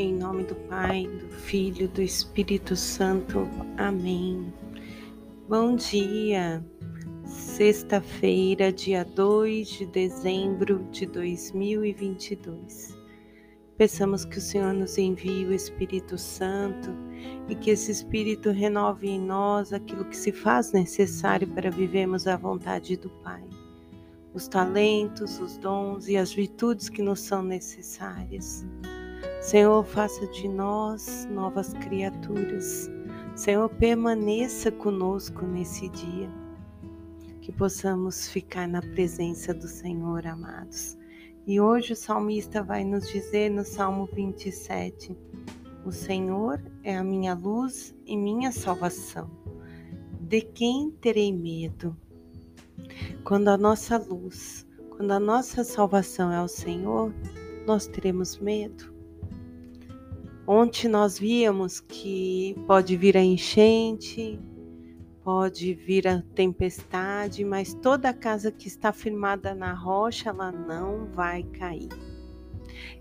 Em nome do Pai, do Filho, do Espírito Santo. Amém. Bom dia. Sexta-feira, dia 2 de dezembro de 2022. Peçamos que o Senhor nos envie o Espírito Santo e que esse Espírito renove em nós aquilo que se faz necessário para vivermos a vontade do Pai. Os talentos, os dons e as virtudes que nos são necessárias. Senhor, faça de nós novas criaturas. Senhor, permaneça conosco nesse dia. Que possamos ficar na presença do Senhor, amados. E hoje o salmista vai nos dizer no Salmo 27: O Senhor é a minha luz e minha salvação. De quem terei medo? Quando a nossa luz, quando a nossa salvação é o Senhor, nós teremos medo. Ontem nós víamos que pode vir a enchente, pode vir a tempestade, mas toda casa que está firmada na rocha, ela não vai cair.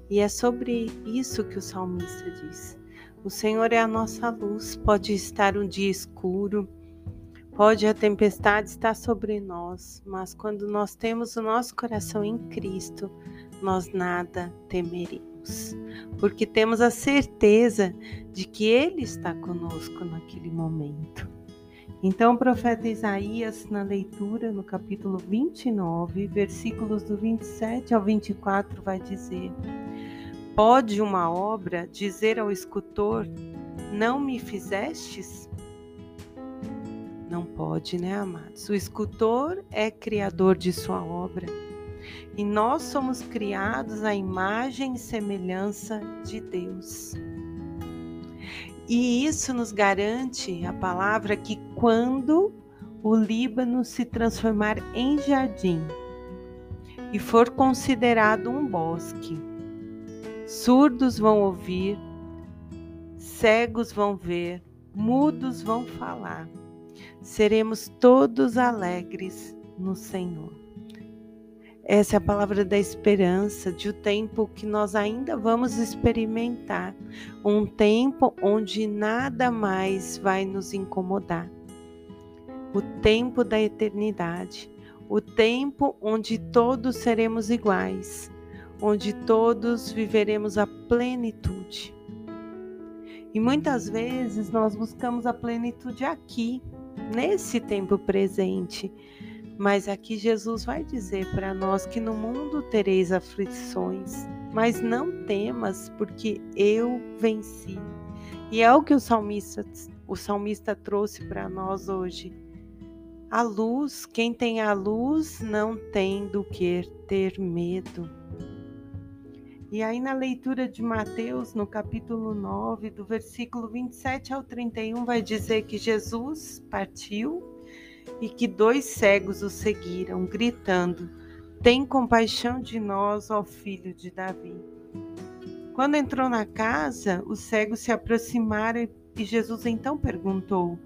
E é sobre isso que o salmista diz. O Senhor é a nossa luz, pode estar um dia escuro, pode a tempestade estar sobre nós, mas quando nós temos o nosso coração em Cristo, nós nada temeremos porque temos a certeza de que Ele está conosco naquele momento. Então, o profeta Isaías, na leitura, no capítulo 29, versículos do 27 ao 24, vai dizer: Pode uma obra dizer ao escultor: Não me fizestes? Não pode, né, amados? O escultor é criador de sua obra e nós somos criados à imagem e semelhança de Deus. E isso nos garante a palavra que quando o Líbano se transformar em jardim e for considerado um bosque, surdos vão ouvir, cegos vão ver, mudos vão falar. Seremos todos alegres no Senhor. Essa é a palavra da esperança, de o um tempo que nós ainda vamos experimentar, um tempo onde nada mais vai nos incomodar. O tempo da eternidade, o tempo onde todos seremos iguais, onde todos viveremos a plenitude. E muitas vezes nós buscamos a plenitude aqui, nesse tempo presente mas aqui Jesus vai dizer para nós que no mundo tereis aflições, mas não temas, porque eu venci. E é o que o salmista, o salmista trouxe para nós hoje. A luz, quem tem a luz não tem do que ter medo. E aí, na leitura de Mateus, no capítulo 9, do versículo 27 ao 31, vai dizer que Jesus partiu e que dois cegos o seguiram, gritando: Tem compaixão de nós, ó filho de Davi. Quando entrou na casa, os cegos se aproximaram e Jesus então perguntou: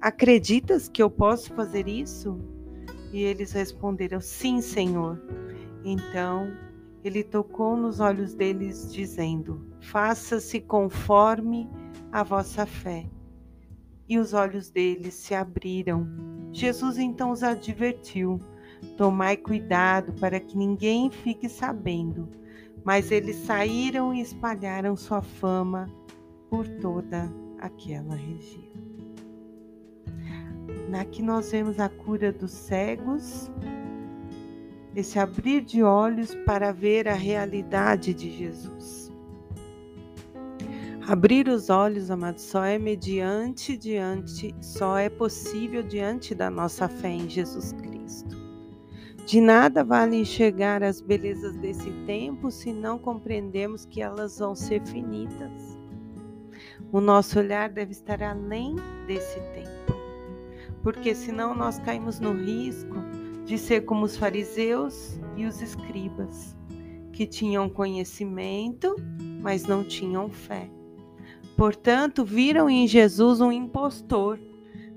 Acreditas que eu posso fazer isso? E eles responderam: Sim, Senhor. Então ele tocou nos olhos deles, dizendo: Faça-se conforme a vossa fé. E os olhos deles se abriram Jesus então os advertiu: Tomai cuidado para que ninguém fique sabendo. Mas eles saíram e espalharam sua fama por toda aquela região. Aqui nós vemos a cura dos cegos, esse abrir de olhos para ver a realidade de Jesus. Abrir os olhos, amados, só é mediante diante, só é possível diante da nossa fé em Jesus Cristo. De nada vale enxergar as belezas desse tempo se não compreendemos que elas vão ser finitas. O nosso olhar deve estar além desse tempo, porque senão nós caímos no risco de ser como os fariseus e os escribas, que tinham conhecimento, mas não tinham fé. Portanto, viram em Jesus um impostor,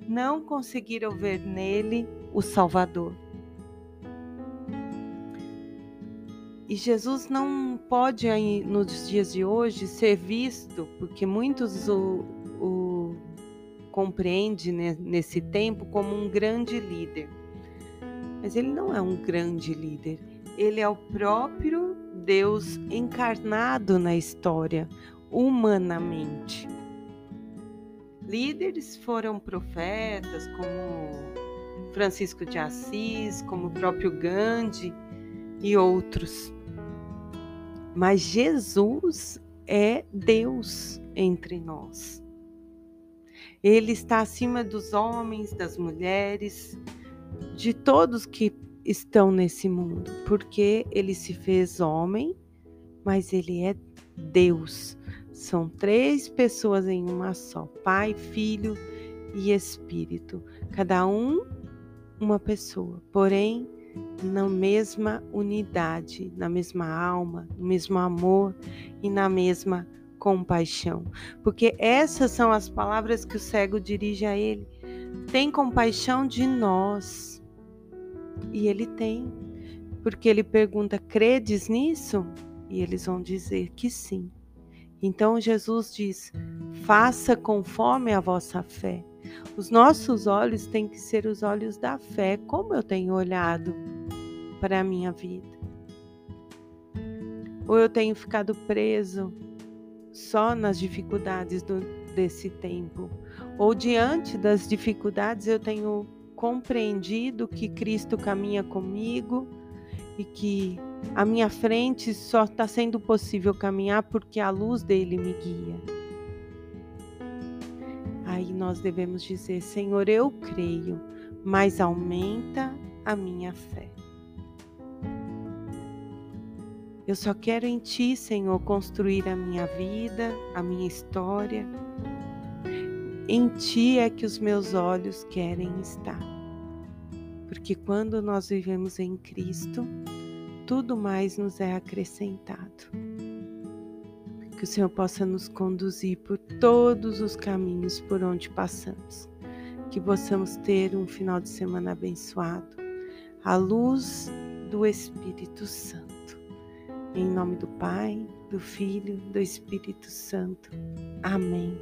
não conseguiram ver nele o Salvador. E Jesus não pode, nos dias de hoje, ser visto, porque muitos o, o compreendem nesse tempo como um grande líder. Mas ele não é um grande líder, ele é o próprio Deus encarnado na história, humanamente. Líderes foram profetas como Francisco de Assis, como o próprio Gandhi e outros. Mas Jesus é Deus entre nós. Ele está acima dos homens, das mulheres, de todos que estão nesse mundo, porque ele se fez homem, mas ele é Deus. São três pessoas em uma só: Pai, Filho e Espírito. Cada um uma pessoa, porém na mesma unidade, na mesma alma, no mesmo amor e na mesma compaixão. Porque essas são as palavras que o cego dirige a ele. Tem compaixão de nós. E ele tem. Porque ele pergunta: credes nisso? E eles vão dizer que sim. Então Jesus diz: faça conforme a vossa fé. Os nossos olhos têm que ser os olhos da fé, como eu tenho olhado para a minha vida. Ou eu tenho ficado preso só nas dificuldades do, desse tempo, ou diante das dificuldades eu tenho compreendido que Cristo caminha comigo e que a minha frente só está sendo possível caminhar porque a luz dele me guia aí nós devemos dizer: Senhor, eu creio, mas aumenta a minha fé. Eu só quero em Ti, Senhor, construir a minha vida, a minha história. Em Ti é que os meus olhos querem estar. Porque quando nós vivemos em Cristo, tudo mais nos é acrescentado que o Senhor possa nos conduzir por todos os caminhos por onde passamos. Que possamos ter um final de semana abençoado, à luz do Espírito Santo. Em nome do Pai, do Filho, do Espírito Santo. Amém.